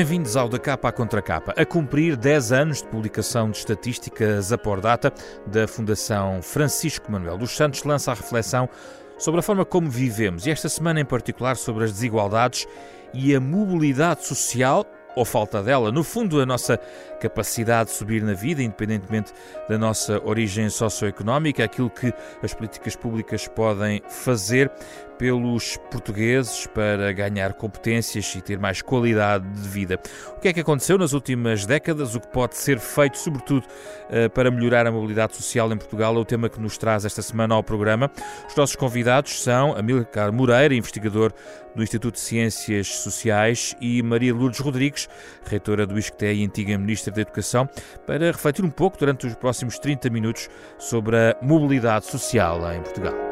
Bem-vindos ao Da Capa à Contra Capa. A cumprir 10 anos de publicação de estatísticas a por data da Fundação Francisco Manuel dos Santos lança a reflexão sobre a forma como vivemos e esta semana em particular sobre as desigualdades e a mobilidade social ou falta dela. No fundo, a nossa capacidade de subir na vida, independentemente da nossa origem socioeconómica, aquilo que as políticas públicas podem fazer pelos portugueses para ganhar competências e ter mais qualidade de vida. O que é que aconteceu nas últimas décadas? O que pode ser feito, sobretudo, eh, para melhorar a mobilidade social em Portugal? É o tema que nos traz esta semana ao programa. Os nossos convidados são Amílcar Moreira, investigador do Instituto de Ciências Sociais, e Maria Lourdes Rodrigues, reitora do ISCTE e antiga Ministra da Educação, para refletir um pouco durante os próximos 30 minutos sobre a mobilidade social em Portugal.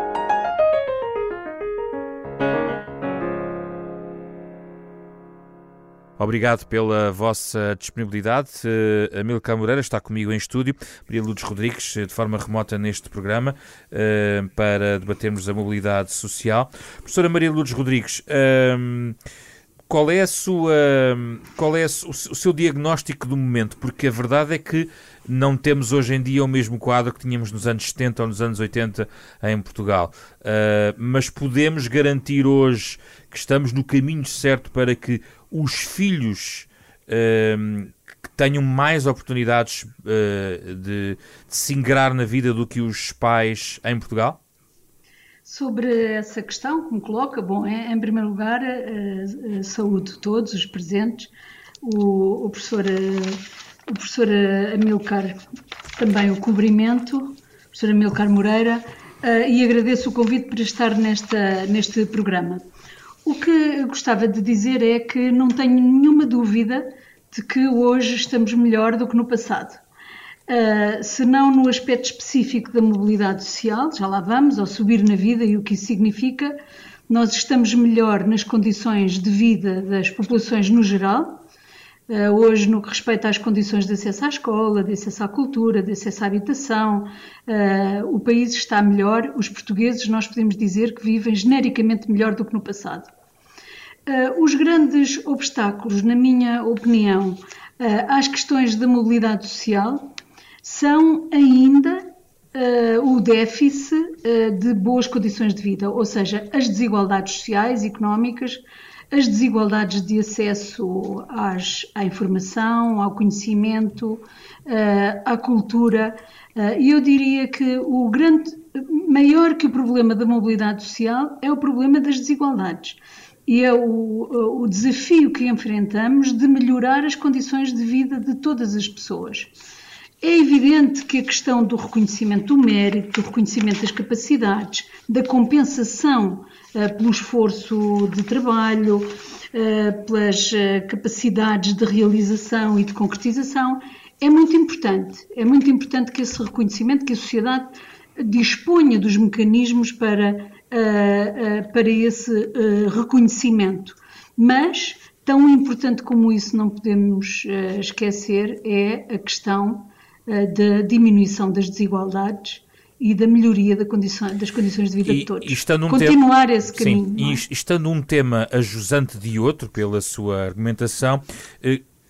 Obrigado pela vossa disponibilidade. Uh, Amílcar Moreira está comigo em estúdio, Maria Lourdes Rodrigues, eh, de forma remota neste programa, uh, para debatermos a mobilidade social. Professora Maria Lourdes Rodrigues, uh, qual é a sua qual é o seu diagnóstico do momento? Porque a verdade é que não temos hoje em dia o mesmo quadro que tínhamos nos anos 70 ou nos anos 80 em Portugal. Uh, mas podemos garantir hoje que estamos no caminho certo para que os filhos uh, que tenham mais oportunidades uh, de, de se ingrar na vida do que os pais em Portugal? Sobre essa questão que me coloca, bom, é, em primeiro lugar, saúde todos os presentes, o, o professor, o professor Amilcar, também o cobrimento, professor Amilcar Moreira, e agradeço o convite para estar nesta, neste programa. O que gostava de dizer é que não tenho nenhuma dúvida de que hoje estamos melhor do que no passado. Uh, se não no aspecto específico da mobilidade social, já lá vamos, ao subir na vida e o que isso significa, nós estamos melhor nas condições de vida das populações no geral. Uh, hoje, no que respeita às condições de acesso à escola, de acesso à cultura, de acesso à habitação, uh, o país está melhor. Os portugueses, nós podemos dizer que vivem genericamente melhor do que no passado. Uh, os grandes obstáculos, na minha opinião, uh, às questões da mobilidade social são ainda uh, o déficit de boas condições de vida, ou seja, as desigualdades sociais, económicas, as desigualdades de acesso às, à informação, ao conhecimento, à cultura. E eu diria que o grande, maior que o problema da mobilidade social é o problema das desigualdades e é o, o desafio que enfrentamos de melhorar as condições de vida de todas as pessoas. É evidente que a questão do reconhecimento do mérito, do reconhecimento das capacidades, da compensação uh, pelo esforço de trabalho, uh, pelas uh, capacidades de realização e de concretização, é muito importante. É muito importante que esse reconhecimento, que a sociedade disponha dos mecanismos para uh, para esse uh, reconhecimento. Mas, tão importante como isso, não podemos esquecer, é a questão da diminuição das desigualdades e da melhoria da condição, das condições de vida e, de todos. E Continuar tema, esse caminho. Sim, é? e estando um tema ajusante de outro, pela sua argumentação,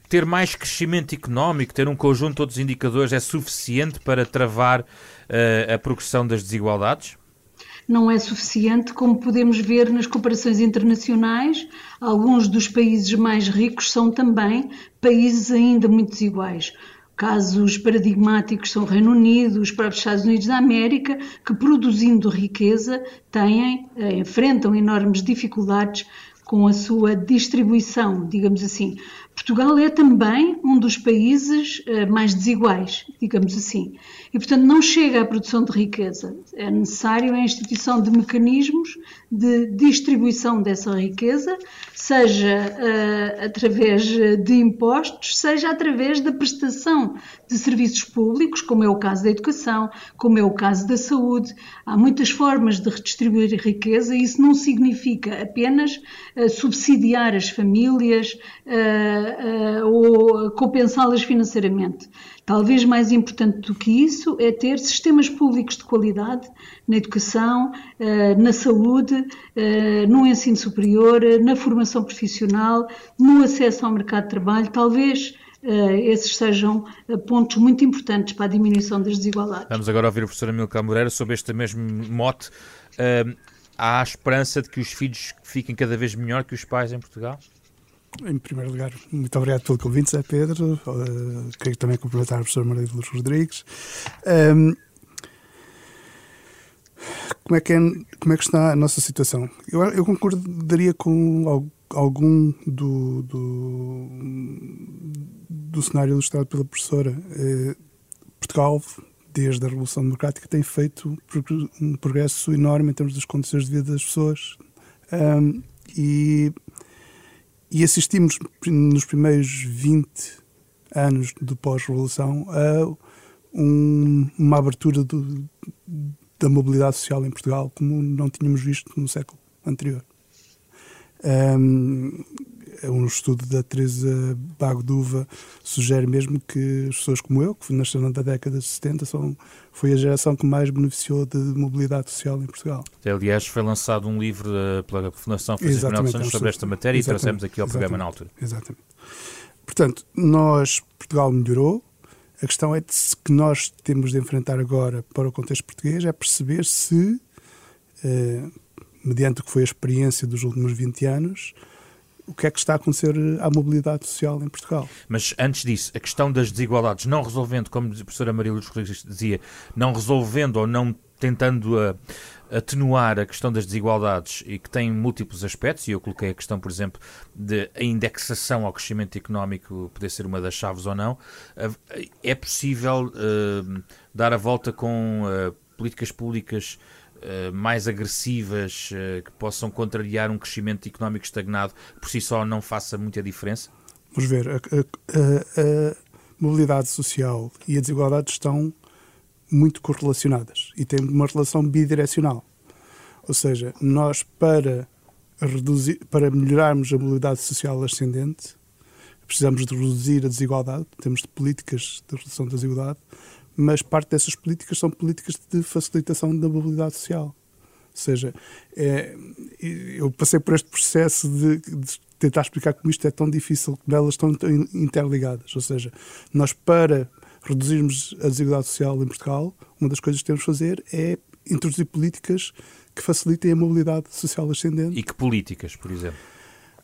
ter mais crescimento económico, ter um conjunto de todos os indicadores é suficiente para travar a progressão das desigualdades? Não é suficiente, como podemos ver nas comparações internacionais, alguns dos países mais ricos são também países ainda muito desiguais. Casos paradigmáticos são o Reino Unido, os próprios Estados Unidos da América, que produzindo riqueza têm, eh, enfrentam enormes dificuldades com a sua distribuição, digamos assim. Portugal é também um dos países uh, mais desiguais, digamos assim. E, portanto, não chega à produção de riqueza. É necessário a instituição de mecanismos de distribuição dessa riqueza, seja uh, através de impostos, seja através da prestação de serviços públicos, como é o caso da educação, como é o caso da saúde. Há muitas formas de redistribuir riqueza e isso não significa apenas uh, subsidiar as famílias uh, ou compensá-las financeiramente. Talvez mais importante do que isso é ter sistemas públicos de qualidade na educação, uh, na saúde, uh, no ensino superior, na formação profissional, no acesso ao mercado de trabalho. Talvez esses sejam pontos muito importantes para a diminuição das desigualdades. Vamos agora ouvir o professor Amilcar Moreira sobre este mesmo mote. há a esperança de que os filhos fiquem cada vez melhor que os pais em Portugal? Em primeiro lugar, muito obrigado pelo convite, Zé Pedro. Uh, queria também cumprimentar a professora Maria de Luz Rodrigues. Um, como, é que é, como é que está a nossa situação? Eu, eu concordaria com algum do, do, do cenário ilustrado pela professora. Uh, Portugal, desde a Revolução Democrática, tem feito um progresso enorme em termos das condições de vida das pessoas. Um, e e assistimos nos primeiros 20 anos do pós-revolução a um, uma abertura do, da mobilidade social em Portugal como não tínhamos visto no século anterior. Um, um estudo da Teresa Bagduva sugere mesmo que as pessoas como eu, que nasceram na década de 70, são, foi a geração que mais beneficiou de mobilidade social em Portugal. Aliás, foi lançado um livro uh, pela Fundação Francisco Manuel Santos sobre esta matéria e trouxemos aqui ao programa na altura. Exatamente. Portanto, nós, Portugal melhorou, a questão é que nós temos de enfrentar agora para o contexto português é perceber se, eh, mediante o que foi a experiência dos últimos 20 anos, o que é que está a acontecer à mobilidade social em Portugal. Mas antes disso, a questão das desigualdades, não resolvendo, como a professora Maria Luz Rodrigues dizia, não resolvendo ou não tentando a, atenuar a questão das desigualdades e que tem múltiplos aspectos, e eu coloquei a questão, por exemplo, de a indexação ao crescimento económico poder ser uma das chaves ou não, é possível uh, dar a volta com uh, políticas públicas eh, mais agressivas uh, que possam contrariar um crescimento económico estagnado por si só não faça muita diferença? Vamos ver, a, a, a mobilidade social e a desigualdade estão muito correlacionadas e têm uma relação bidirecional. Ou seja, nós para reduzir, para melhorarmos a mobilidade social ascendente, precisamos de reduzir a desigualdade, temos de políticas de redução da desigualdade, mas parte dessas políticas são políticas de facilitação da mobilidade social. Ou seja, é, eu passei por este processo de, de, tentar explicar como isto é tão difícil, como elas estão interligadas. Ou seja, nós para reduzirmos a desigualdade social em Portugal, uma das coisas que temos de fazer é introduzir políticas que facilitem a mobilidade social ascendente. E que políticas, por exemplo?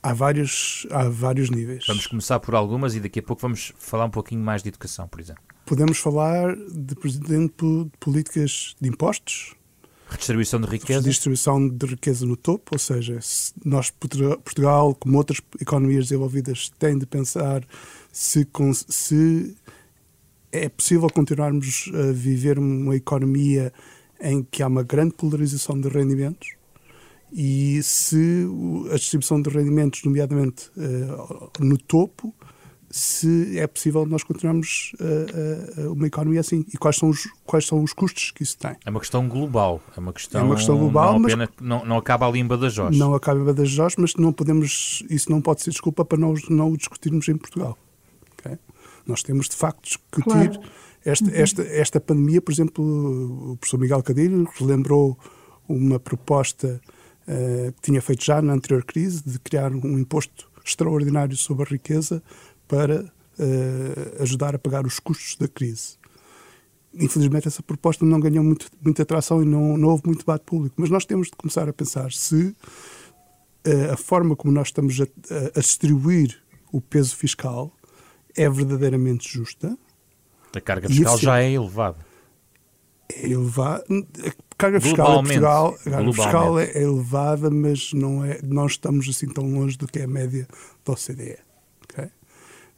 Há vários, há vários níveis. Vamos começar por algumas e daqui a pouco vamos falar um pouquinho mais de educação, por exemplo. Podemos falar de, por exemplo, de políticas de impostos, Redistribuição de riqueza? Redistribuição de riqueza no topo, ou seja, nós, Portugal, como outras economias desenvolvidas, tem de pensar se, se é possível continuarmos a viver uma economia em que há uma grande polarização de rendimentos e se a distribuição de rendimentos, nomeadamente uh, no topo, se é possível nós continuarmos uh, uh, uma economia assim e quais são, os, quais são os custos que isso tem. É uma questão global, é uma questão, é uma questão global, não, mas não, não acaba ali em Badajoz. Não acaba em Badajoz, mas não podemos, isso não pode ser desculpa para nós não o discutirmos em Portugal. Okay? Nós temos de facto discutir claro. esta, esta, esta pandemia, por exemplo, o professor Miguel Cadilho relembrou uma proposta uh, que tinha feito já na anterior crise de criar um imposto extraordinário sobre a riqueza para uh, ajudar a pagar os custos da crise. Infelizmente, essa proposta não ganhou muito, muita atração e não, não houve muito debate público. Mas nós temos de começar a pensar se uh, a forma como nós estamos a, a, distribuir o peso fiscal é verdadeiramente justa. A carga fiscal já é elevada. É elevada. A carga fiscal em Portugal carga fiscal é elevada, mas não, é, não estamos assim tão longe do que é a média da OCDE.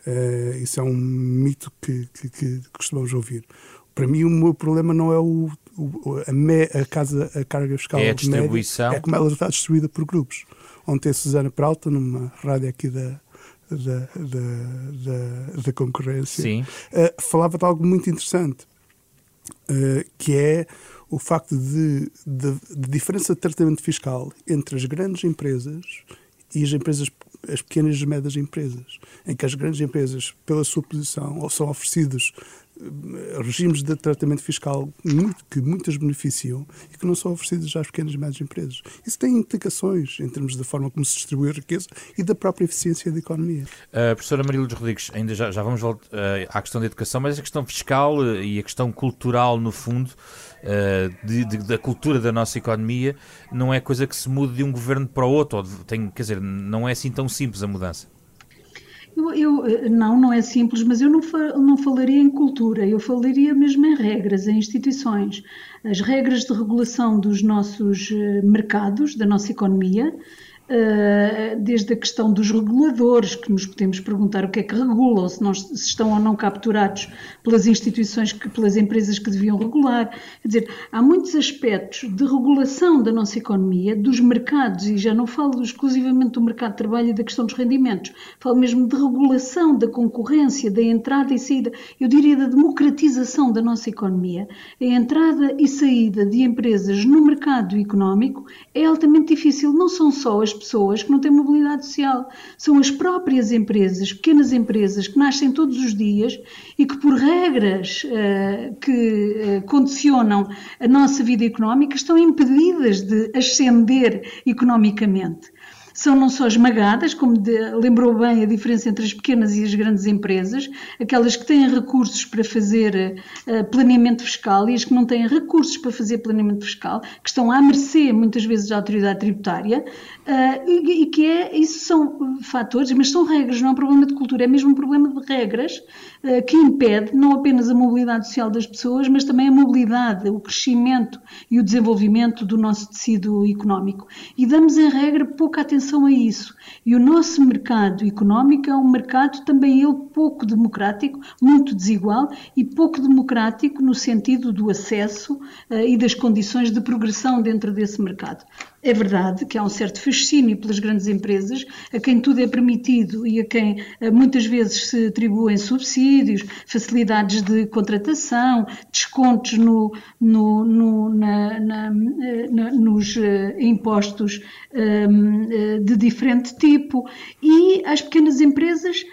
Uh, isso é um mito que, que, que, costumamos ouvir. Para mim, o meu problema não é o, o a, me, a, casa, a carga fiscal é a distribuição. Média, é como ela está distribuída por grupos. Ontem a Susana Peralta, numa rádio aqui da, da, da, da, da concorrência, uh, falava de algo muito interessante, uh, que é o facto de, de, de diferença de tratamento fiscal entre as grandes empresas e as empresas as pequenas e médias empresas, em que as grandes empresas, pela sua posição, ou são oferecidos eh, regimes de tratamento fiscal muito, que muitas beneficiam e que não são oferecidos às pequenas e médias empresas. Isso tem implicações em termos da forma como se distribui a riqueza e da própria eficiência da economia. Uh, professora Marília dos Rodrigues, ainda já, já vamos voltar uh, à questão da educação, mas a questão fiscal e a questão cultural, no fundo, uh, de, de, da cultura da nossa economia, não é coisa que se mude de um governo para o outro. Tem, quer dizer, não é assim tão simples a mudança. Eu, eu, eh, não, não é simples, mas eu não, não falaria em cultura, eu falaria mesmo em regras, em instituições. As regras de regulação dos nossos eh, mercados, da nossa economia, desde a questão dos reguladores, que nos podemos perguntar o que é que regulam, se, nós, se estão ou não capturados pelas instituições, que, pelas empresas que deviam regular. Quer dizer, há muitos aspectos de regulação da nossa economia, dos mercados, e já não falo exclusivamente do mercado de trabalho e da questão dos rendimentos, falo mesmo de regulação da concorrência, da entrada e saída, eu diria da democratização da nossa economia. A entrada e saída de empresas no mercado económico é altamente difícil, não são só as pessoas que não têm mobilidade social. São as próprias empresas, pequenas empresas, que nascem todos os dias e que, por regras uh, que uh, condicionam a nossa vida económica, estão impedidas de ascender economicamente são não só esmagadas, como de, lembrou bem a diferença entre as pequenas e as grandes empresas, aquelas que têm recursos para fazer uh, planeamento fiscal e as que não têm recursos para fazer planeamento fiscal, que estão à mercê muitas vezes da autoridade tributária, uh, e, e, que é, isso são fatores, mas são regras, não é um problema de cultura, é mesmo um problema de regras uh, que impede não apenas a mobilidade social das pessoas, mas também a mobilidade, o crescimento e o desenvolvimento do nosso tecido económico. E damos, em regra, pouca atenção atenção a isso. E o nosso mercado económico é um mercado também ele pouco democrático, muito desigual e pouco democrático no sentido do acesso uh, e das condições de progressão dentro desse mercado. É verdade que há um certo fascínio pelas grandes empresas, a quem tudo é permitido e a quem uh, muitas vezes se atribuem subsídios, facilidades de contratação, descontos no, no, no, na, na, eh, na, nos uh, impostos um, de diferente tipo. E as pequenas empresas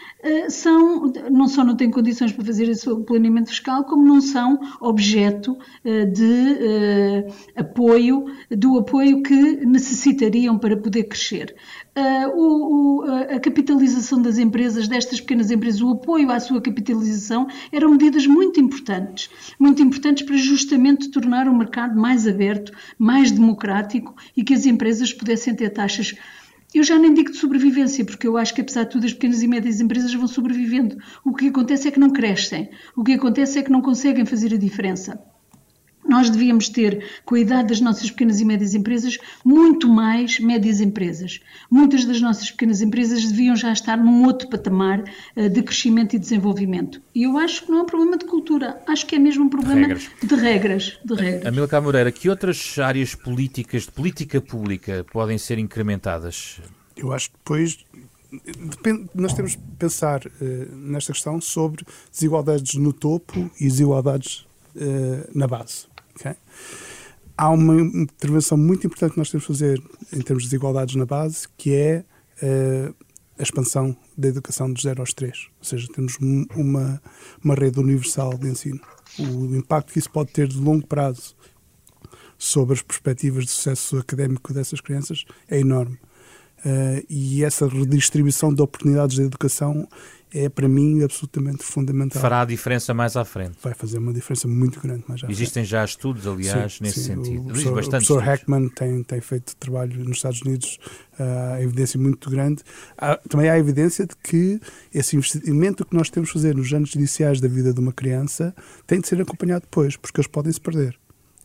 são, não só não têm condições para fazer esse planeamento fiscal, como não são objeto uh, de uh, apoio, do apoio que necessitariam para poder crescer. A capitalização das empresas, destas pequenas empresas, o apoio à sua capitalização, eram medidas muito importantes, muito importantes para justamente tornar o mercado mais aberto, mais democrático e que as empresas pudessem ter taxas eu já nem digo de sobrevivência, porque eu acho que, apesar de tudo, as pequenas e médias empresas vão sobrevivendo. O que acontece é que não crescem. O que acontece é que não conseguem fazer a diferença. Nós devíamos ter, com a idade das nossas pequenas e médias empresas, muito mais médias empresas. Muitas das nossas pequenas empresas deviam já estar num outro patamar uh, de crescimento e desenvolvimento. E eu acho que não é um problema de cultura, acho que é mesmo um problema regras. de regras. De regras. Amilcar Moreira, que outras áreas políticas, de política pública, podem ser incrementadas? Eu acho que depois Depende, nós temos de pensar uh, nesta questão sobre desigualdades no topo e desigualdades uh, na base. Okay? Há uma intervenção muito importante que nós temos de fazer em termos de desigualdades na base, que é uh, a expansão da educação dos 0 aos 3. Ou seja, temos uma, uma rede universal de ensino. O impacto que isso pode ter de longo prazo sobre as perspectivas de sucesso académico dessas crianças é enorme. Uh, e essa redistribuição de oportunidades de educação é para mim absolutamente fundamental. Fará a diferença mais à frente. Vai fazer uma diferença muito grande mais à Existem frente. já estudos, aliás, sim, nesse sim. sentido. O professor, o professor Heckman tem, tem feito trabalho nos Estados Unidos, uh, evidência muito grande. Há, também há evidência de que esse investimento que nós temos de fazer nos anos iniciais da vida de uma criança tem de ser acompanhado depois, porque eles podem se perder.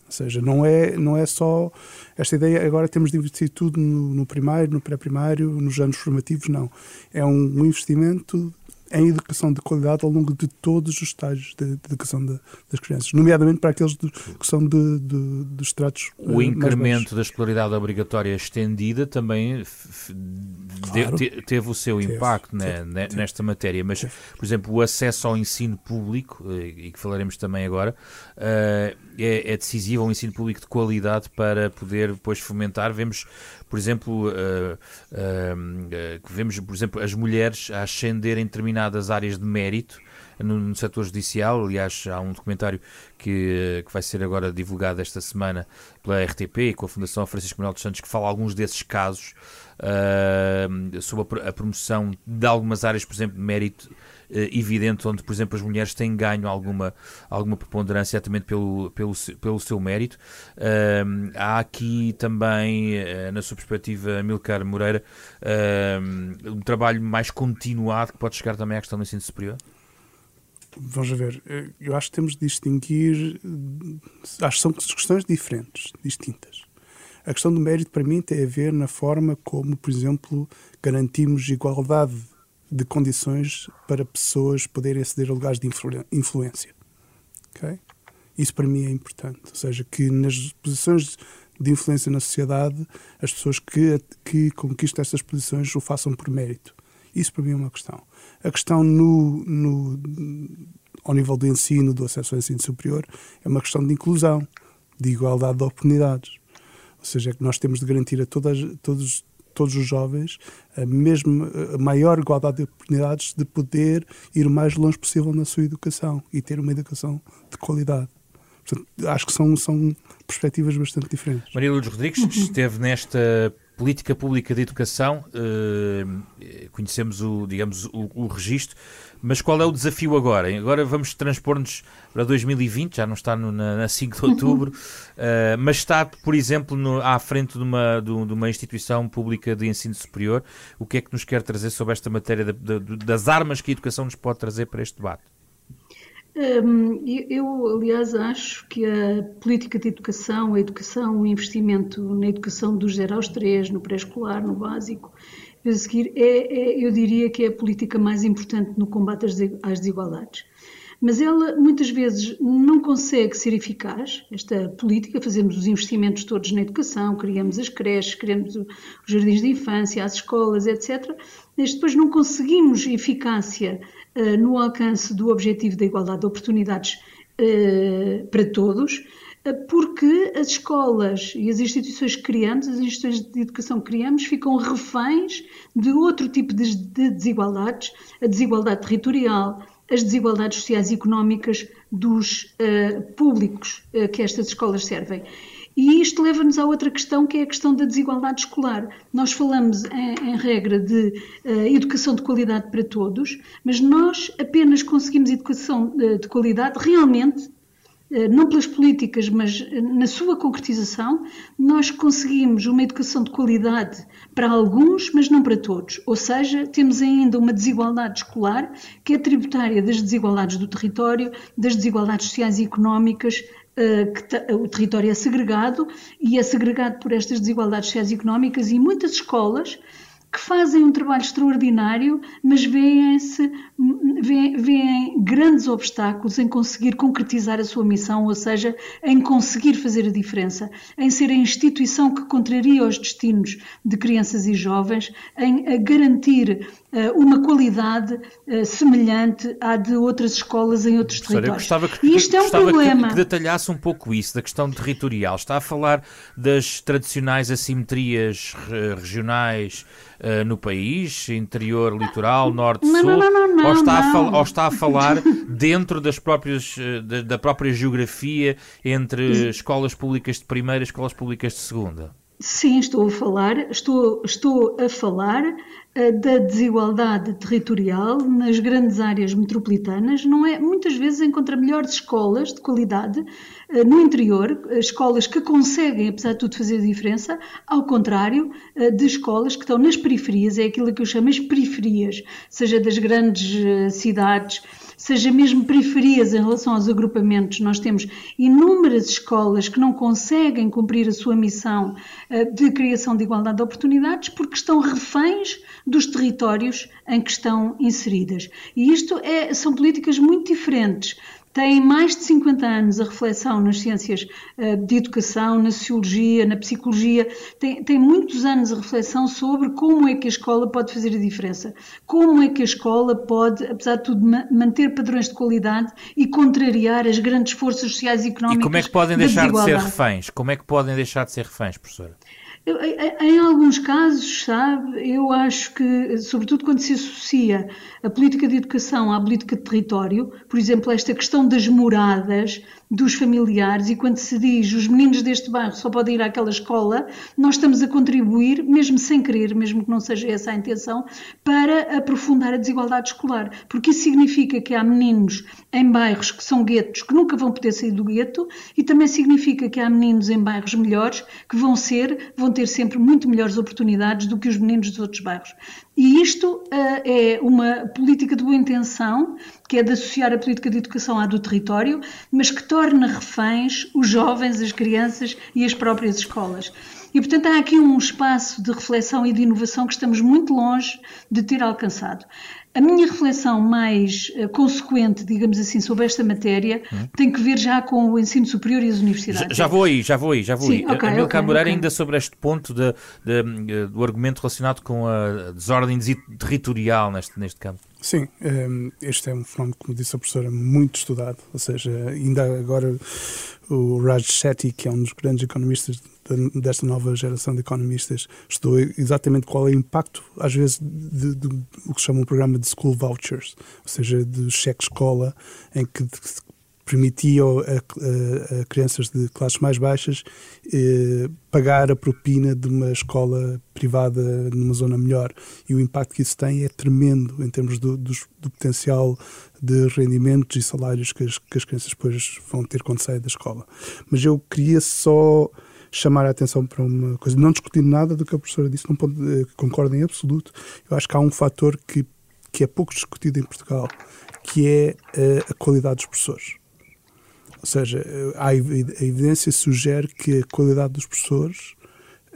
Ou seja, não é, não é só esta ideia, agora temos de investir tudo no, no primário, no pré-primário, nos anos formativos, não. É um, um investimento em educação de qualidade ao longo de todos os estágios de, de educação de, das crianças, nomeadamente para aqueles de, que são de, de, de estratos O incremento da escolaridade obrigatória estendida também claro. de, teve o seu teve, impacto teve, né, teve, nesta matéria, mas, por exemplo, o acesso ao ensino público, eh, e que falaremos também agora, uh, é, é decisivo, um ensino público de qualidade para poder depois fomentar. Vemos, por exemplo, uh, uh, vemos, por exemplo, as mulheres a ascender em determinadas áreas de mérito no, no setor judicial. Aliás, há um documentário que, que vai ser agora divulgado esta semana pela RTP e com a Fundação Francisco Manuel dos Santos, que fala alguns desses casos uh, sobre a, promoção de algumas áreas, por exemplo, de mérito evidente, onde, por exemplo, as mulheres têm ganho alguma, alguma preponderância exatamente pelo, pelo, pelo seu mérito. Há aqui também, uh, na sua perspectiva, Milcar Moreira, um trabalho mais continuado que pode chegar também à questão do ensino superior? Vamos ver, eu acho que temos de distinguir, acho que são questões diferentes, distintas. A questão do mérito, para mim, tem a ver na forma como, por exemplo, garantimos igualdade de condições para pessoas poderem aceder a lugares de influência. Okay? Isso, para mim, é importante. Ou seja, que nas posições de influência na sociedade, as pessoas que, que conquistam essas posições o façam por mérito. Isso, para mim, é uma questão. A questão no, no, ao nível do ensino, do acesso ao ensino superior, é uma questão de inclusão, de igualdade de oportunidades. Ou seja, é que nós temos de garantir a todas, todos, todos os jovens a, mesma, a maior igualdade de oportunidades de poder ir o mais longe possível na sua educação e ter uma educação de qualidade. Portanto, acho que são, são perspectivas bastante diferentes. Maria Lourdes Rodrigues esteve nesta política pública de educação, eh, conhecemos o, digamos, o, o registro, mas qual é o desafio agora? Agora vamos transpor-nos para 2020, já não está no, na, na 5 de outubro, uh, mas está, por exemplo, no, à frente de uma, de, uma instituição pública de ensino superior. O que é que nos quer trazer sobre esta matéria das armas que a educação nos pode trazer para este debate? Um, eu, aliás, acho que a política de educação, a educação, o investimento na educação dos 0 aos 3, no pré-escolar, no básico, a seguir, é, é, eu diria que é a política mais importante no combate às desigualdades. Mas ela muitas vezes não consegue ser eficaz, esta política, fazemos os investimentos todos na educação, criamos as creches, criamos os jardins de infância, as escolas, etc. Mas depois não conseguimos eficácia no alcance do objetivo da igualdade de oportunidades uh, para todos, porque as escolas e as instituições que criamos, as instituições de educação que criamos, ficam reféns de outro tipo de, desigualdades, a desigualdade territorial, as desigualdades sociais e económicas dos públicos que estas escolas servem. E isto leva-nos a outra questão, que é a questão da desigualdade escolar. Nós falamos, em, em regra, de uh, educação de qualidade para todos, mas nós apenas conseguimos educação de, de qualidade realmente eh, não pelas políticas, mas eh, na sua concretização, nós conseguimos uma educação de qualidade para alguns, mas não para todos. Ou seja, temos ainda uma desigualdade escolar que é tributária das desigualdades do território, das desigualdades sociais e económicas. Eh, o território é segregado e é segregado por estas desigualdades sociais e muitas escolas que fazem um trabalho extraordinário, mas veem-se veem, grandes obstáculos em conseguir concretizar a sua missão, ou seja, em conseguir fazer a diferença, em ser a instituição que contraria os destinos de crianças e jovens, em garantir uma qualidade uh, semelhante à de outras escolas em outros territórios. Gostava que, e isto é um problema. Que, que detalhasse um pouco isso, da questão territorial. Está a falar das tradicionais assimetrias regionais uh, no país, interior, litoral, norte, não, sul, não, não, não, ou, está. A ou está a falar dentro das próprias, da, da, própria geografia entre escolas públicas de primeira e escolas públicas de segunda? Sim, estou a falar, estou, estou a falar uh, da desigualdade territorial nas grandes áreas metropolitanas. Não é, muitas vezes encontra melhores escolas de qualidade uh, no interior, uh, escolas que conseguem, apesar de tudo, fazer diferença, ao contrário de escolas que estão nas periferias, é aquilo que eu chamo as periferias, seja das grandes cidades seja mesmo periferias em relação aos agrupamentos. Nós temos inúmeras escolas que não conseguem cumprir a sua missão eh, de criação de igualdade de oportunidades porque estão reféns dos territórios em que estão inseridas. E isto é, são políticas muito diferentes tem mais de 50 anos a reflexão nas ciências uh, de educação, na sociologia, na psicologia, tem, tem muitos anos a reflexão sobre como é que a escola pode fazer a diferença, como é que a escola pode, apesar de tudo, ma manter padrões de qualidade e contrariar as grandes forças sociais e económicas. E como é que podem deixar de ser reféns? Como é que podem deixar de ser reféns, professora? Em alguns casos, sabe, eu acho que, sobretudo quando se associa a política de educação à política de território, por exemplo, esta questão das moradas, dos familiares e quando se diz os meninos deste bairro só podem ir àquela escola, nós estamos a contribuir, mesmo sem querer, mesmo que não seja essa a intenção, para aprofundar a desigualdade escolar. Porque isso significa que há meninos em bairros que são guetos que nunca vão poder sair do gueto e também significa que há meninos em bairros melhores que vão ser, vão ter sempre muito melhores oportunidades do que os meninos dos outros bairros. E isto uh, é uma política de boa intenção, que é de associar a política de educação à do território, mas que torna reféns os jovens, as crianças e as próprias escolas. E, portanto, há aqui um espaço de reflexão e de inovação que estamos muito longe de ter alcançado. A minha reflexão mais uh, consequente, digamos assim, sobre esta matéria hum. tem que ver já com o ensino superior e as universidades. Já, já vou aí, já vou aí, já vou Sim, aí. Okay, Amilcar okay, Moreira, okay. ainda sobre este ponto de, de, de, do argumento relacionado com a desordem territorial neste, neste campo. Sim, ehm, este é um fenómeno, como disse a professora, muito estudado. Ou seja, ainda agora o Raj Shetty, que é um dos grandes economistas desta nova geração de economistas, estudou exatamente qual é o impacto, às vezes, de, de, de o que chamam um programa de school vouchers, ou seja, de cheque escola, em que permitia a, a, a, crianças de classes mais baixas eh, pagar a propina de uma escola privada numa zona melhor. E o impacto que isso tem é tremendo em termos do, do, do potencial de rendimentos e salários que as, que as crianças depois vão ter quando saem da escola. Mas eu queria só chamar a atenção para uma coisa, não discutindo nada do que a professora disse, não eh, concordo em absoluto. Eu acho que há um fator que, que é pouco discutido em Portugal, que é eh, a qualidade dos professores. Ou seja, a evidência sugere que a qualidade dos professores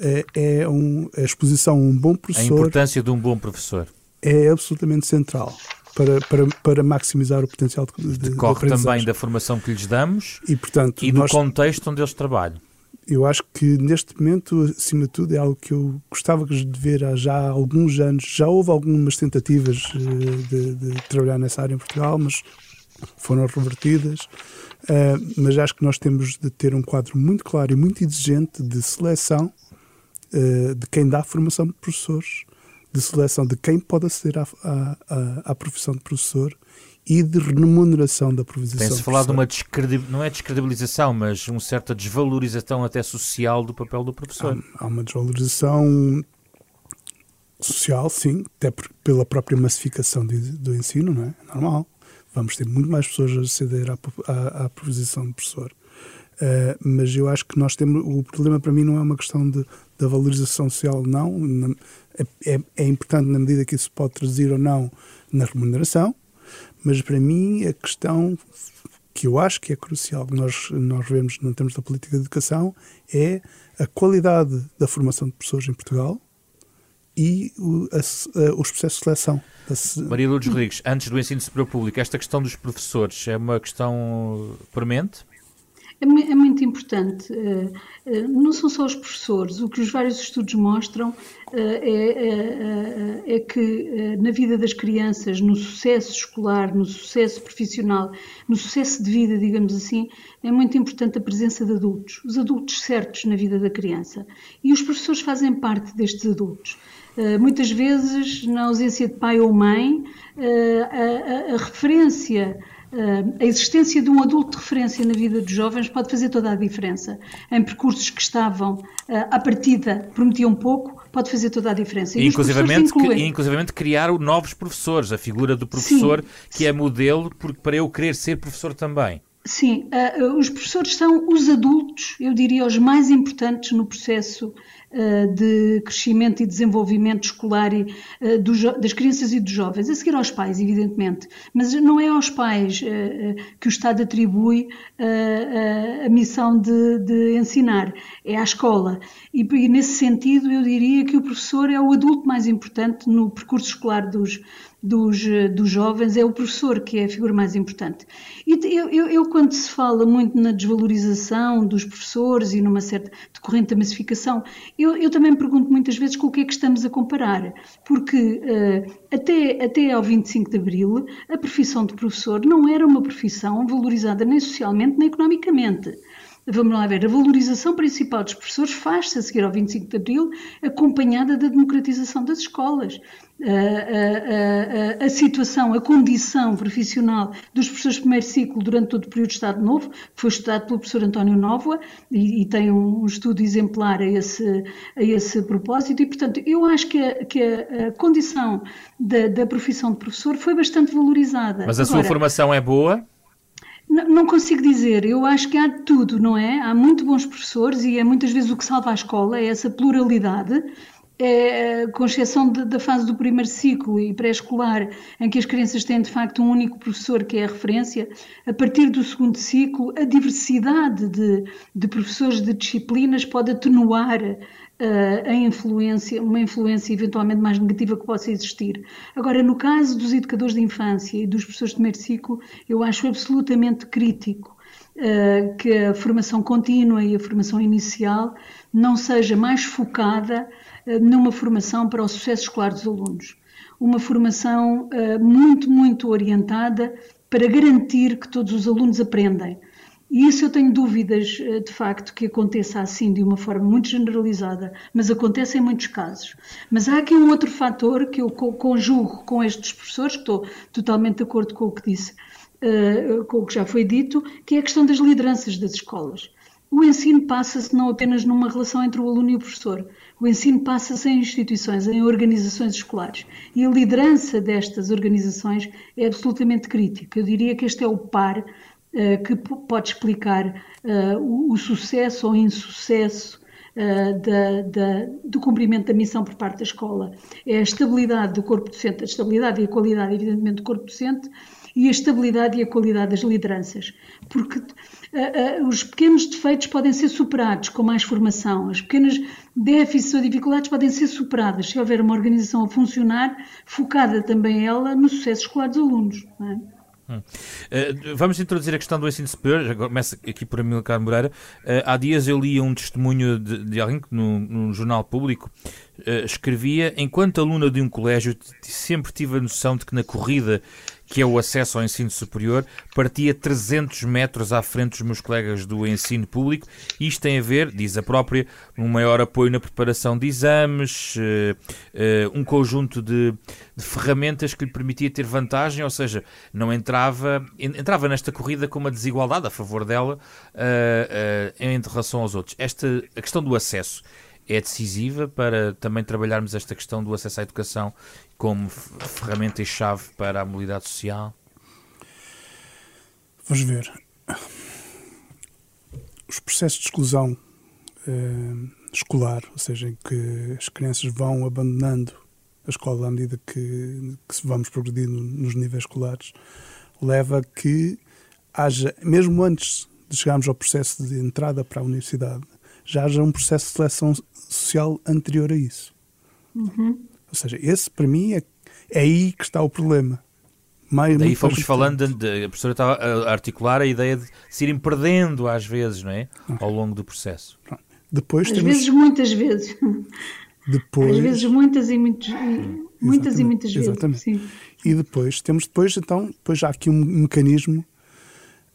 é, é um, a exposição a um bom professor. A importância de um bom professor. É absolutamente central para, para, para maximizar o potencial de, de Decorre de também da formação que lhes damos e, portanto, e do nós, contexto onde eles trabalham. Eu acho que neste momento, acima de tudo, é algo que eu gostava de ver há já alguns anos. Já houve algumas tentativas eh, de, de trabalhar nessa área em Portugal, mas foram revertidas. Uh, mas acho que nós temos de ter um quadro muito claro e muito exigente de seleção uh, de quem dá formação de professores, de seleção de quem pode aceder à, à, à profissão de professor e de remuneração da profissão. Tem-se falado de uma descredibilização, não é descredibilização, mas uma certa desvalorização até social do papel do professor. Há, há uma desvalorização social, sim, até pela própria massificação de, do ensino, não é? é normal vamos ter muito mais pessoas a aceder à, à, à proposição de professor. Uh, mas eu acho que nós temos. O problema para mim não é uma questão de, da valorização social, não. É, é, é, importante na medida que isso pode traduzir ou não na remuneração, mas para mim a questão que eu acho que é crucial, que nós, nós vemos em termos da política de educação, é a qualidade da formação de professores em Portugal e o, a, a, os processos de seleção. Maria Lourdes Rodrigues, antes do ensino superior público, esta questão dos professores é uma questão premente? É, é muito importante. Eh, eh, não são só os professores. O que os vários estudos mostram eh, é, é, é, que na vida das crianças, no sucesso escolar, no sucesso profissional, no sucesso de vida, digamos assim, é muito importante a presença de adultos, os adultos certos na vida da criança. E os professores fazem parte destes adultos. Eh, muitas vezes, na ausência de pai ou mãe, eh, a, a, a referência eh, a existência de um adulto de referência na vida dos jovens pode fazer toda a diferença. Em percursos que estavam à partida prometiam pouco, pode fazer toda a diferença. E, inclusivamente, que, inclusivamente criar novos professores, a figura do professor Sim. que é modelo porque, para eu querer ser professor também. Sim, uh, os professores são os adultos, eu diria, os mais importantes no processo uh, de crescimento e desenvolvimento escolar e, uh, das crianças e dos jovens, a seguir aos pais, evidentemente, mas não é aos pais que o Estado atribui a missão de, de, ensinar, é à escola. E, e nesse sentido, eu diria que o professor é o adulto mais importante no percurso escolar dos, dos, dos jovens é o professor que é a figura mais importante. E eu, eu, eu, quando se fala muito na desvalorização dos professores e numa certa decorrente da massificação, eu, eu também pergunto muitas vezes com o que é que estamos a comparar, porque uh, até, até ao 25 de Abril a profissão de professor não era uma profissão valorizada nem socialmente nem economicamente. Vamos lá ver, a valorização principal dos professores faz-se a seguir ao 25 de Abril, acompanhada da democratização das escolas. A, a, a, a, situação, a condição profissional dos professores de primeiro ciclo durante todo o período de Estado Novo, foi estudado pelo professor António Nóvoa e, e tem um, um, estudo exemplar a esse, a esse propósito, e portanto eu acho que a, que a condição da, da, profissão de professor foi bastante valorizada. Mas a Agora, sua formação é boa? Não consigo dizer, eu acho que há tudo, não é? Há muito bons professores e é muitas vezes o que salva a escola, é essa pluralidade, é, com exceção de, da fase do primeiro ciclo e pré-escolar, em que as crianças têm de facto um único professor que é a referência, a partir do segundo ciclo, a diversidade de, de professores de disciplinas pode atenuar a influência, uma influência eventualmente mais negativa que possa existir. Agora, no caso dos educadores de infância e dos professores de primeiro ciclo, eu acho absolutamente crítico uh, que a formação contínua e a formação inicial não seja mais focada uh, numa formação para o sucesso escolar dos alunos. Uma formação muito, muito orientada para garantir que todos os alunos aprendem e isso eu tenho dúvidas, eh, de facto, que aconteça assim de uma forma muito generalizada, mas acontece em muitos casos. Mas há aqui um outro fator que eu conjugo com estes professores, que estou totalmente de acordo com o que disse, eh, com o que já foi dito, que é a questão das lideranças das escolas. O ensino passa-se não apenas numa relação entre o aluno e o professor, o ensino passa-se em instituições, em organizações escolares. E a liderança destas organizações é absolutamente crítica. Eu diria que este é o par que pode explicar eh, o, o, sucesso ou insucesso uh, da, da, do cumprimento da missão por parte da escola. É a estabilidade do corpo docente, a estabilidade e a qualidade, evidentemente, do corpo docente e a estabilidade e a qualidade das lideranças. Porque uh, uh, os pequenos defeitos podem ser superados com mais formação, as pequenas déficits ou dificuldades podem ser superadas se houver uma organização a funcionar, focada também ela no sucesso escolar dos alunos. É? Uh, vamos introduzir a questão do ensino superior. Já começa aqui por Amilcar Moreira. Uh, há dias eu li um testemunho de, de alguém que no, no jornal público uh, escrevia: enquanto aluna de um colégio, sempre tive a noção de que na corrida que é o acesso ao ensino superior, partia 300 metros à frente dos meus colegas do ensino público. Isto tem a ver, diz a própria, um maior apoio na preparação de exames, uh, uh, um conjunto de, de, ferramentas que lhe permitia ter vantagem, ou seja, não entrava, entrava nesta corrida com uma desigualdade a favor dela uh, em relação aos outros. Esta, a questão do acesso é decisiva para também trabalharmos esta questão do acesso à educação como ferramenta e chave para a mobilidade social? Vamos ver. Os processos de exclusão eh, escolar, ou seja, em que as crianças vão abandonando a escola à medida que, que vamos progredindo nos níveis escolares, leva a que haja, mesmo antes de chegarmos ao processo de entrada para a universidade, já haja um processo de seleção social anterior a isso. Uhum. Ou seja, esse para mim é, é aí que está o problema. Mais, Daí fomos falando, de, de, a professora estava a articular a ideia de se irem perdendo às vezes, não é? Ao longo do processo. Depois às temos... vezes, muitas vezes. Depois... Às vezes, muitas e, muitos, muitas e muitas vezes. Exatamente. Sim. E depois, temos depois, então, depois já há aqui um mecanismo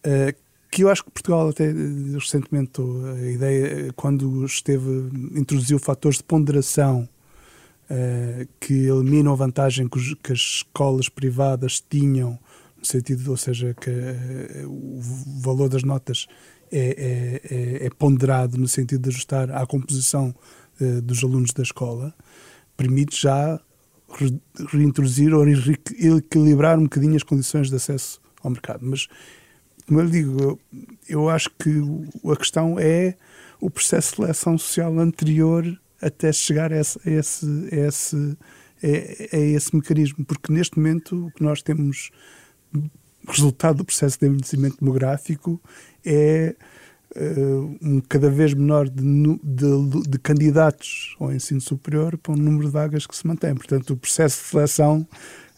uh, que eu acho que Portugal até recentemente a ideia quando esteve introduziu fatores de ponderação uh, que eliminam a vantagem que, os, que, as escolas privadas tinham no sentido, ou seja, que uh, o valor das notas é, é, é, é, ponderado no sentido de ajustar à composição uh, dos alunos da escola, permite já re, reintroduzir ou equilibrar um bocadinho as condições de acesso ao mercado. Mas como eu digo, eu, eu acho que a questão é o processo de seleção social anterior até chegar a esse, a esse, a esse, a, esse mecanismo, porque neste momento o que nós temos resultado do processo de envelhecimento demográfico é uh, um cada vez menor de, de, de, candidatos ao ensino superior para um número de vagas que se mantém. Portanto, o processo de seleção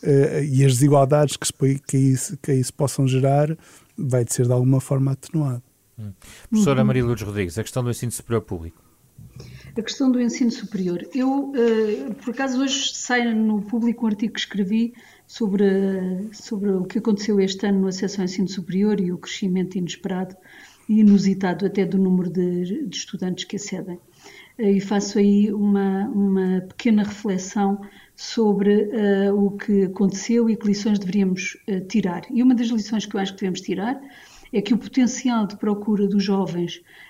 uh, e as desigualdades que, se, que, isso, que isso possam gerar vai de ser de alguma forma atenuado. Hum. Professora. Maria Lourdes Rodrigues, a questão do ensino superior público. A questão do ensino superior. Eu, uh, por acaso, hoje sai no público um artigo que escrevi sobre, sobre o que aconteceu este ano no acesso ao ensino superior e o crescimento inesperado e inusitado até do número de, de estudantes que acedem. Uh, e faço aí uma, uma pequena reflexão sobre uh, o que aconteceu e que lições deveríamos tirar. E uma das lições que eu acho que devemos tirar é que o potencial de procura dos jovens, eh,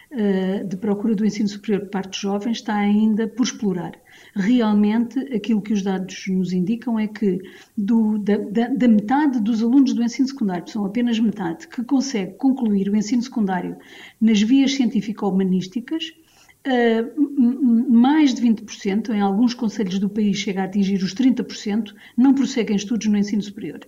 de procura do ensino superior por parte dos jovens, está ainda por explorar. Realmente, aquilo que os dados nos indicam é que do, da, da, da, metade dos alunos do ensino secundário, são apenas metade, que consegue concluir o ensino secundário nas vias científico-humanísticas, Uh, mais de 20%, em alguns conselhos do país chega a atingir os 30%, não prosseguem estudos no ensino superior.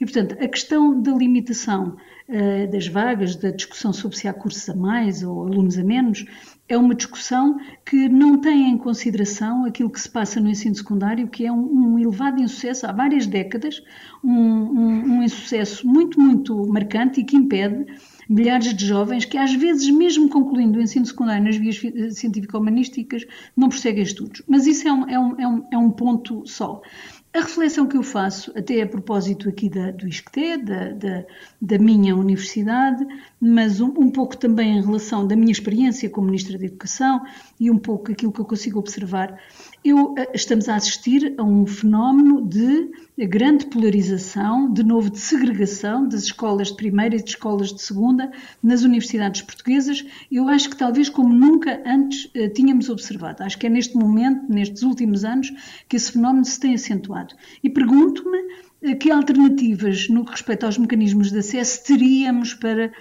E, portanto, a questão da limitação uh, das vagas, da discussão sobre se há cursos a mais ou alunos a menos, é uma discussão que não tem em consideração aquilo que se passa no ensino secundário, que é um, um elevado insucesso há várias décadas, um, um, um insucesso muito, muito marcante e que impede milhares de jovens que, às vezes, mesmo concluindo o ensino secundário nas vias científico-humanísticas, não prosseguem estudos. Mas isso é um, é um, é um, é um ponto só. A reflexão que eu faço, até a propósito aqui da, do ISCTE, da, da, da minha universidade, mas um, um, pouco também em relação da minha experiência como Ministra da Educação e um pouco aquilo que eu consigo observar, eu, eh, estamos a assistir a um fenómeno de grande polarização, de novo de segregação das escolas de primeira e de escolas de segunda nas universidades portuguesas. Eu acho que talvez como nunca antes uh, tínhamos observado. Acho que é neste momento, nestes últimos anos, que esse fenómeno se tem acentuado. E pergunto-me que alternativas no que respeita aos mecanismos de acesso teríamos para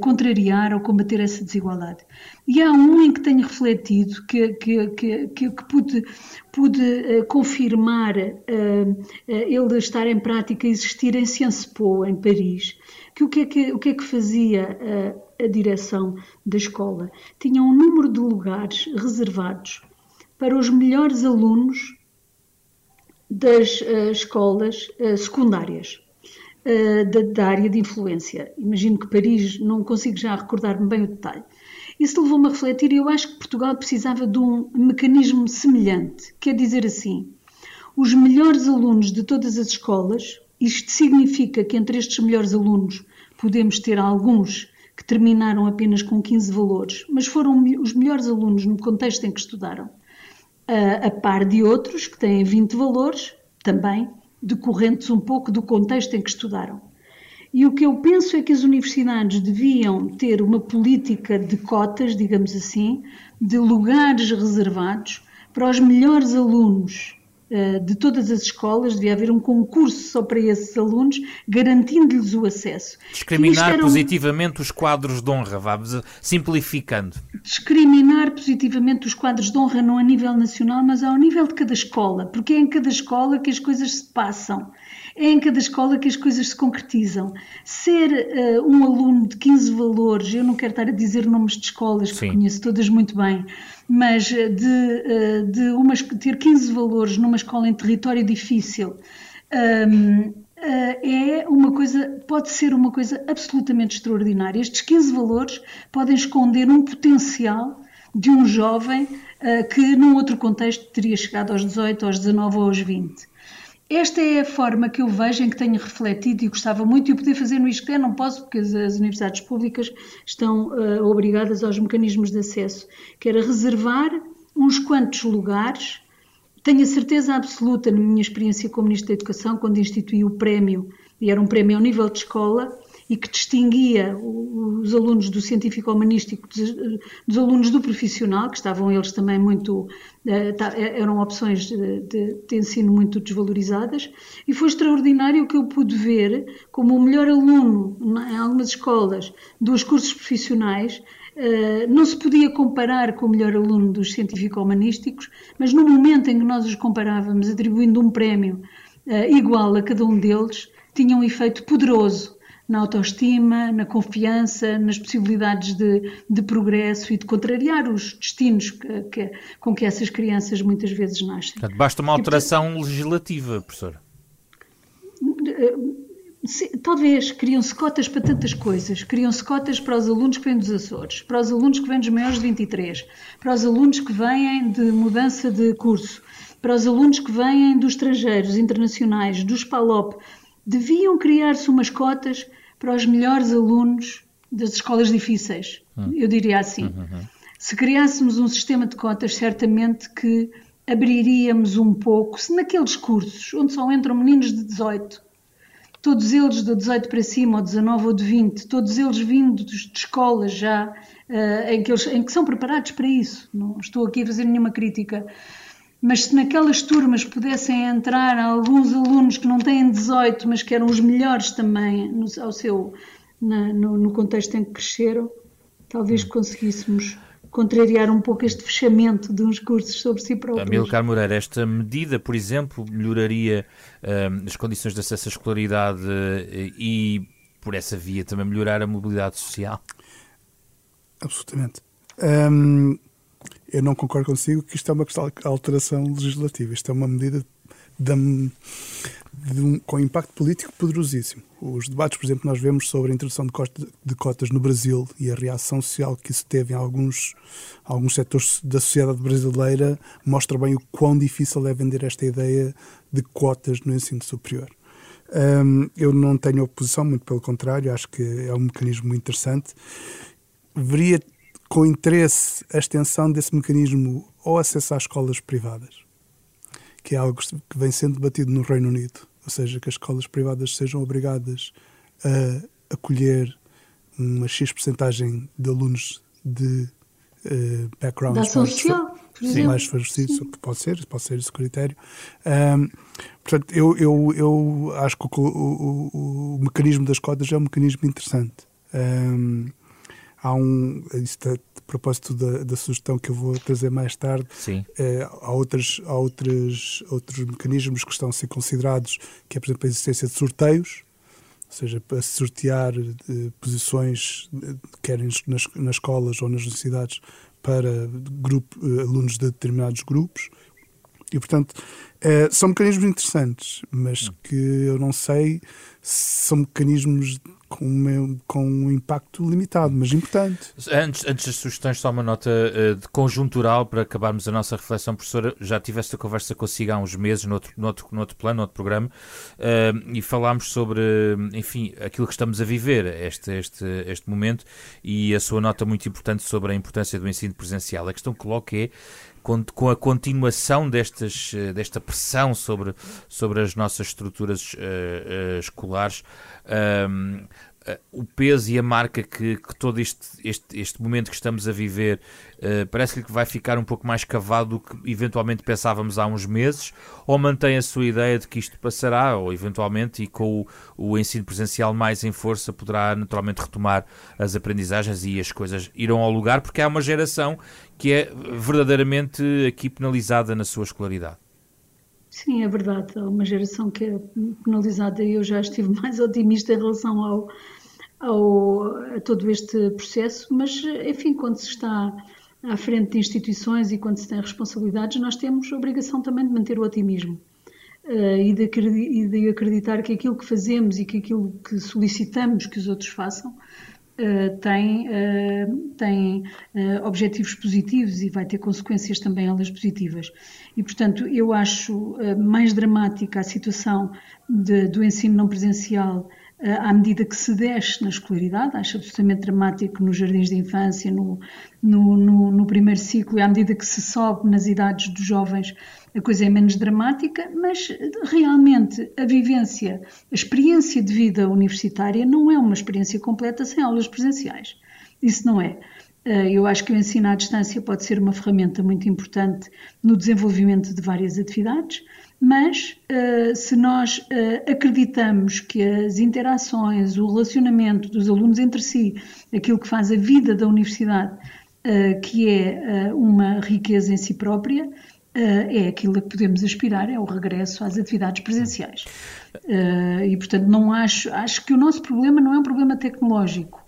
contrariar ou combater essa desigualdade. E há um em que tenho refletido, que, que, que, que, pude, pude uh, confirmar ele estar em prática, existir em Sciences Po, em Paris, que o que é que, o que, é que fazia a direção da escola? Tinha um número de lugares reservados para os melhores alunos das escolas secundárias uh, da, da, área de influência. Imagino que Paris, não consigo já recordar-me bem o detalhe. Isso levou-me a refletir e eu acho que Portugal precisava de um mecanismo semelhante. Quer dizer assim, os melhores alunos de todas as escolas, isto significa que entre estes melhores alunos podemos ter alguns que terminaram apenas com 15 valores, mas foram os melhores alunos no contexto em que estudaram, a par de outros que têm 20 valores, também decorrentes um pouco do contexto em que estudaram. E o que eu penso é que as universidades deviam ter uma política de cotas, digamos assim, de lugares reservados para os melhores alunos de todas as escolas, devia haver um concurso só para esses alunos, garantindo-lhes o acesso. Discriminar positivamente os quadros de honra, vamos simplificando. Discriminar positivamente os quadros de honra não a nível nacional, mas ao nível de cada escola, porque é em cada escola que as coisas se passam. É em cada escola que as coisas se concretizam. Ser uh, um aluno de 15 valores, eu não quero estar a dizer nomes de escolas, que conheço todas muito bem, mas de, uh, de umas, ter 15 valores numa escola em território difícil. Um, eh, é uma coisa, pode ser uma coisa absolutamente extraordinária. Estes 15 valores podem esconder um potencial de um jovem uh, que num outro contexto teria chegado aos 18, aos 19 ou aos 20. Esta é a forma que eu vejo em que tenho refletido e gostava muito de poder fazer no ISCTE, não posso porque as, universidades públicas estão uh, obrigadas aos mecanismos de acesso, que era reservar uns quantos lugares. Tenho a certeza absoluta, na minha experiência como Ministro da Educação, quando instituí o prémio, e era um prémio ao nível de escola, e que distinguia os alunos do científico-humanístico dos, dos, alunos do profissional, que estavam eles também muito, eh, eram opções de, de, ensino muito desvalorizadas, e foi extraordinário que eu pude ver como o melhor aluno em algumas escolas dos cursos profissionais não se podia comparar com o melhor aluno dos científico-humanísticos, mas no momento em que nós os comparávamos, atribuindo um prémio igual a cada um deles, tinha um efeito poderoso na autoestima, na confiança, nas possibilidades de, de progresso e de contrariar os destinos que, que, com que essas crianças muitas vezes nascem. Portanto, basta uma alteração e, legislativa, professora. Talvez criam-se cotas para tantas coisas. Criam-se cotas para os alunos que vêm dos Açores, para os alunos que vêm dos maiores de 23, para os alunos que vêm de mudança de curso, para os alunos que vêm dos estrangeiros, internacionais, dos PALOP. Deviam criar-se umas cotas para os melhores alunos das escolas difíceis, hum. eu diria assim. Hum, hum, hum. Se criássemos um sistema de cotas, certamente que abriríamos um pouco, se naqueles cursos onde só entram meninos de 18, todos eles de 18 para cima, ou 19 ou de 20, todos eles vindos de escolas já uh, em, que eles, em que são preparados para isso. Não estou aqui a fazer nenhuma crítica mas se naquelas turmas pudessem entrar alguns alunos que não têm 18, mas que eram os melhores também no, ao seu, na, no, no, contexto em que cresceram, talvez conseguíssemos contrariar um pouco este fechamento de uns cursos sobre si próprios. Amilcar Moreira, esta medida, por exemplo, melhoraria uh, as condições de acesso à escolaridade uh, e, por essa via, também melhorar a mobilidade social? Absolutamente. Um, eu não concordo consigo que isto é uma alteração legislativa. Isto é uma medida de, de um, com impacto político poderosíssimo. Os debates, por exemplo, nós vemos sobre a introdução de, cotas, de cotas no Brasil e a reação social que isso teve em alguns, alguns setores da sociedade brasileira mostra bem o quão difícil é vender esta ideia de cotas no ensino superior. Um, eu não tenho oposição, muito pelo contrário, acho que é um mecanismo muito interessante. Veria com interesse a extensão desse mecanismo ao acesso às escolas privadas, que é algo que vem sendo debatido no Reino Unido, ou seja, que as escolas privadas sejam obrigadas a acolher uma X percentagem de alunos de uh, backgrounds mais, social, mais favorecidos, pode ser, pode ser esse critério. Um, portanto, eu, eu, eu acho que o, o, o, o, mecanismo das cotas é um mecanismo interessante. Um, há um. Isto a, a propósito da, da, sugestão que eu vou trazer mais tarde, é, há, outras, há outras, outros mecanismos que estão a ser considerados, que é, por exemplo, a existência de sorteios, ou seja, para sortear eh, posições, eh, querem nas, nas escolas ou nas universidades, para grupo, eh, alunos de determinados grupos. E, portanto, são mecanismos interessantes, mas hum. que eu não sei se são mecanismos com, uma, com um impacto limitado, mas importante. Antes, antes das sugestões, só uma nota uh, de conjuntural para acabarmos a nossa reflexão, professora. Já tive esta conversa consigo há uns meses, no outro, no outro, no outro plano, no outro programa, uh, e falámos sobre, enfim, aquilo que estamos a viver, este, este, este momento, e a sua nota muito importante sobre a importância do ensino presencial. A questão que coloco é com, a continuação destas, eh, desta pressão sobre, sobre as nossas estruturas uh, uh, escolares, o peso e a marca que, que todo este, este, este, momento que estamos a viver uh, parece-lhe que vai ficar um pouco mais cavado do que eventualmente pensávamos há uns meses, ou mantém a sua ideia de que isto passará, ou eventualmente, e com o, o ensino presencial mais em força, poderá naturalmente retomar as aprendizagens e as coisas irão ao lugar, porque há uma geração que é verdadeiramente aqui penalizada na sua escolaridade. Sim, é verdade. Há uma geração que é penalizada e eu já estive mais otimista em relação ao, ao, a todo este processo, mas, enfim, quando se está à frente de instituições e quando se tem responsabilidades, nós temos a obrigação também de manter o otimismo. Uh, e, de, e, de, acreditar que aquilo que fazemos e que aquilo que solicitamos que os outros façam uh, tem, uh, tem objetivos positivos e vai ter consequências também elas positivas. E, portanto, eu acho mais dramática a situação de, do ensino não presencial à medida que se desce na escolaridade, acho absolutamente dramático nos jardins de infância, no, no, no, no primeiro ciclo, e à medida que se sobe nas idades dos jovens, a coisa é menos dramática, mas realmente a vivência, a experiência de vida universitária não é uma experiência completa sem aulas presenciais. Isso não é. Eh, eu acho que o ensino à distância pode ser uma ferramenta muito importante no desenvolvimento de várias atividades Mas uh, se nós uh, acreditamos que as interações, o relacionamento dos alunos entre si, aquilo que faz a vida da universidade, que é uma riqueza em si própria, é aquilo a que podemos aspirar, é o regresso às atividades presenciais. e, portanto, não acho, acho que o nosso problema não é um problema tecnológico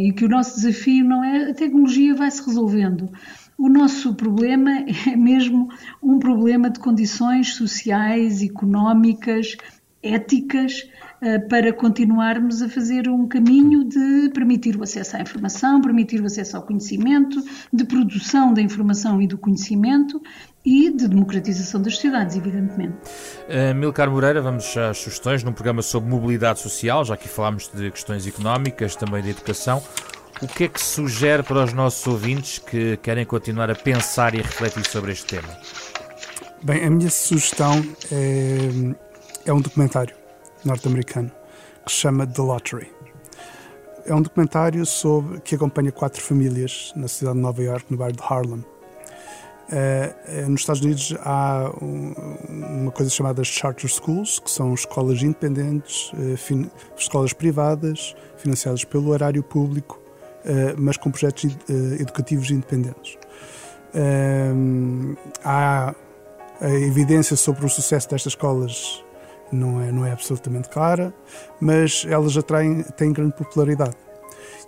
e que o nosso desafio não é a tecnologia vai se resolvendo. O nosso problema é mesmo um problema de condições sociais, económicas, éticas, eh, para continuarmos a fazer um caminho de permitir o acesso à informação, permitir o acesso ao conhecimento, de produção da informação e do conhecimento e de democratização das sociedades, evidentemente. Uh, Milcar Moreira, vamos às sugestões num programa sobre mobilidade social, já que falámos de questões económicas, também de educação. O que é que sugere para os nossos ouvintes que querem continuar a pensar e a refletir sobre este tema? Bem, a minha sugestão é, é um documentário norte-americano que se chama The Lottery. É um documentário sobre que acompanha quatro famílias na cidade de Nova York, no bairro de Harlem. Uh, nos Estados Unidos há um, uma coisa chamada charter schools, que são escolas independentes, uh, escolas privadas, financiadas pelo erário público, uh, mas com projetos educativos independentes. há a evidência sobre o sucesso destas escolas não é, não é absolutamente clara, mas elas atraem, têm grande popularidade.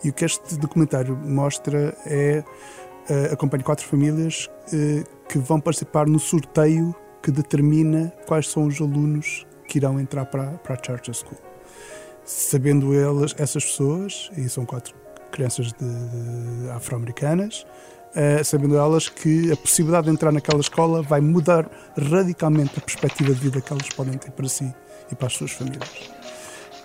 E o que este documentário mostra é uh, acompanha quatro famílias uh, que vão participar no sorteio que determina quais são os alunos que irão entrar para, para a Charter School. Sabendo elas, essas pessoas, e são quatro crianças afro-americanas, uh, sabendo elas que a possibilidade de entrar naquela escola vai mudar radicalmente a perspectiva de vida que elas podem ter para si e para as suas famílias.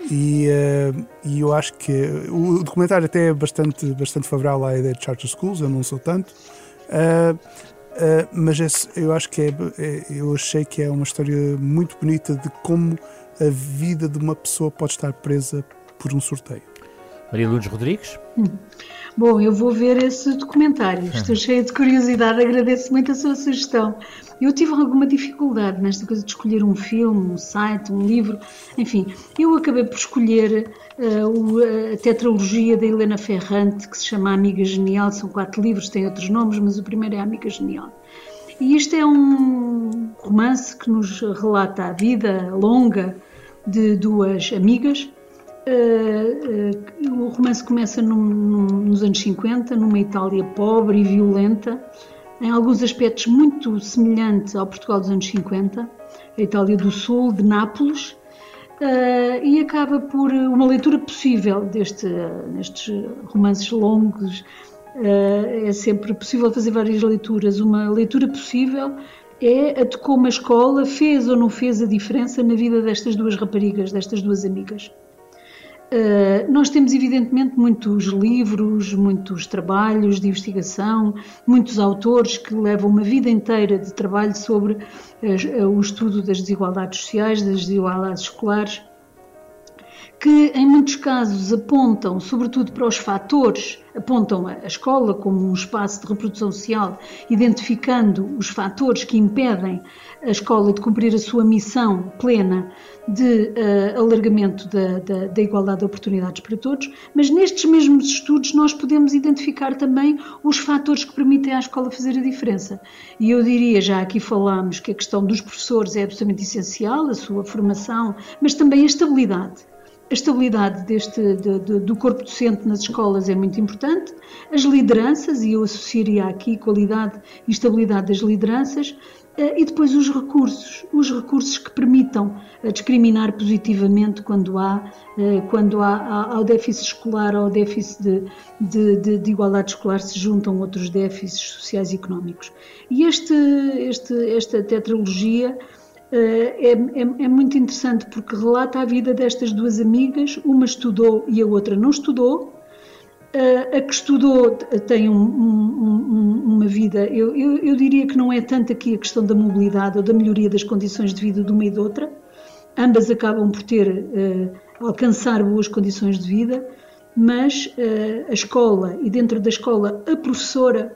E, uh, e eu acho que o documentário até é bastante, bastante favorável à ideia de charter schools, eu não sou tanto, uh, mas eu acho que é, é, eu achei que é uma história muito bonita de como a vida de uma pessoa pode estar presa por um sorteio. Maria Lourdes Rodrigues? Hum. Bom, eu vou ver esse documentário. Estou cheia de curiosidade, agradeço muito a sua sugestão. Eu tive alguma dificuldade nesta coisa de escolher um filme, um site, um livro, enfim. Eu acabei por escolher uh, a tetralogia da Helena Ferrante, que se chama Amiga Genial. São quatro livros, tem outros nomes, mas o primeiro é Amiga Genial. E este é um romance que nos relata a vida longa de duas amigas Uh, uh, o romance começa num, num, nos anos 50, numa Itália pobre e violenta, em alguns aspectos muito semelhante ao Portugal dos anos 50, a Itália do Sul, de Nápoles, uh, e acaba por uma leitura possível deste, nestes romances longos. é sempre possível fazer várias leituras. Uma leitura possível é a de como a escola fez ou não fez a diferença na vida destas duas raparigas, destas duas amigas. Uh, nós temos, evidentemente, muitos livros, muitos trabalhos de investigação, muitos autores que levam uma vida inteira de trabalho sobre uh, o estudo das desigualdades sociais, das desigualdades escolares, que em muitos casos apontam, sobretudo para os fatores, apontam a escola como um espaço de reprodução social, identificando os fatores que impedem a escola de cumprir a sua missão plena de uh, alargamento da, da, da, igualdade de oportunidades para todos, mas nestes mesmos estudos nós podemos identificar também os fatores que permitem à escola fazer a diferença. E eu diria, já aqui falámos que a questão dos professores é absolutamente essencial, a sua formação, mas também a estabilidade. A estabilidade deste, de, de, do corpo docente nas escolas é muito importante, as lideranças, e eu associaria aqui qualidade e estabilidade das lideranças, eh, e depois os recursos, os recursos que permitam eh, discriminar positivamente quando há, eh, quando há ao déficit escolar, ao déficit de, de, de, de igualdade escolar se juntam outros déficits sociais e económicos. E este, este, esta tetralogia é, é, é, muito interessante porque relata a vida destas duas amigas, uma estudou e a outra não estudou, a que estudou tem um, um, uma vida, eu, eu, eu, diria que não é tanto aqui a questão da mobilidade ou da melhoria das condições de vida de uma e de outra, ambas acabam por ter, uh, alcançar boas condições de vida, mas uh, a escola e dentro da escola a professora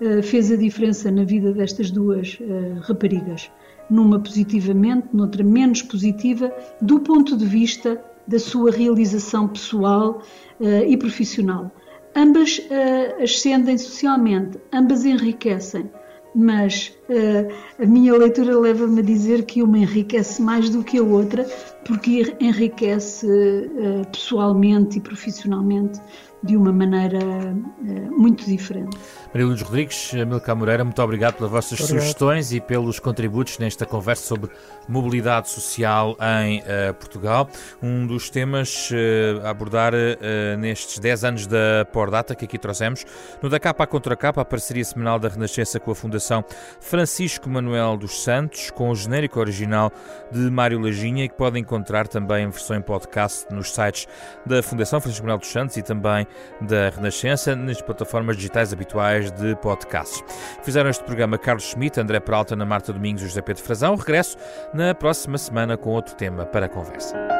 uh, fez a diferença na vida destas duas raparigas. Numa positivamente, noutra menos positiva, do ponto de vista da sua realização pessoal uh, e profissional. Ambas uh, ascendem socialmente, ambas enriquecem, mas uh, a minha leitura leva-me a dizer que uma enriquece mais do que a outra, porque enriquece pessoalmente e profissionalmente de uma maneira uh, muito diferente. Maria Lourdes Rodrigues, Milka Moreira, muito obrigado pelas vossas obrigado. sugestões e pelos contributos nesta conversa sobre mobilidade social em uh, Portugal. Um dos temas uh, a abordar nestes 10 anos da Pordata que aqui trouxemos, no da capa à contra capa, a parceria semanal da Renascença com a Fundação Francisco Manuel dos Santos, com o genérico original de Mário Lajinha e que podem encontrar também em versão em podcast nos sites da Fundação Francisco Manuel dos Santos e também da Renascença nas plataformas digitais habituais de podcasts. Fizeram este programa Carlos Schmidt, André Peralta, Ana Marta Domingos e José Pedro Frazão. Regresso na próxima semana com outro tema para a conversa.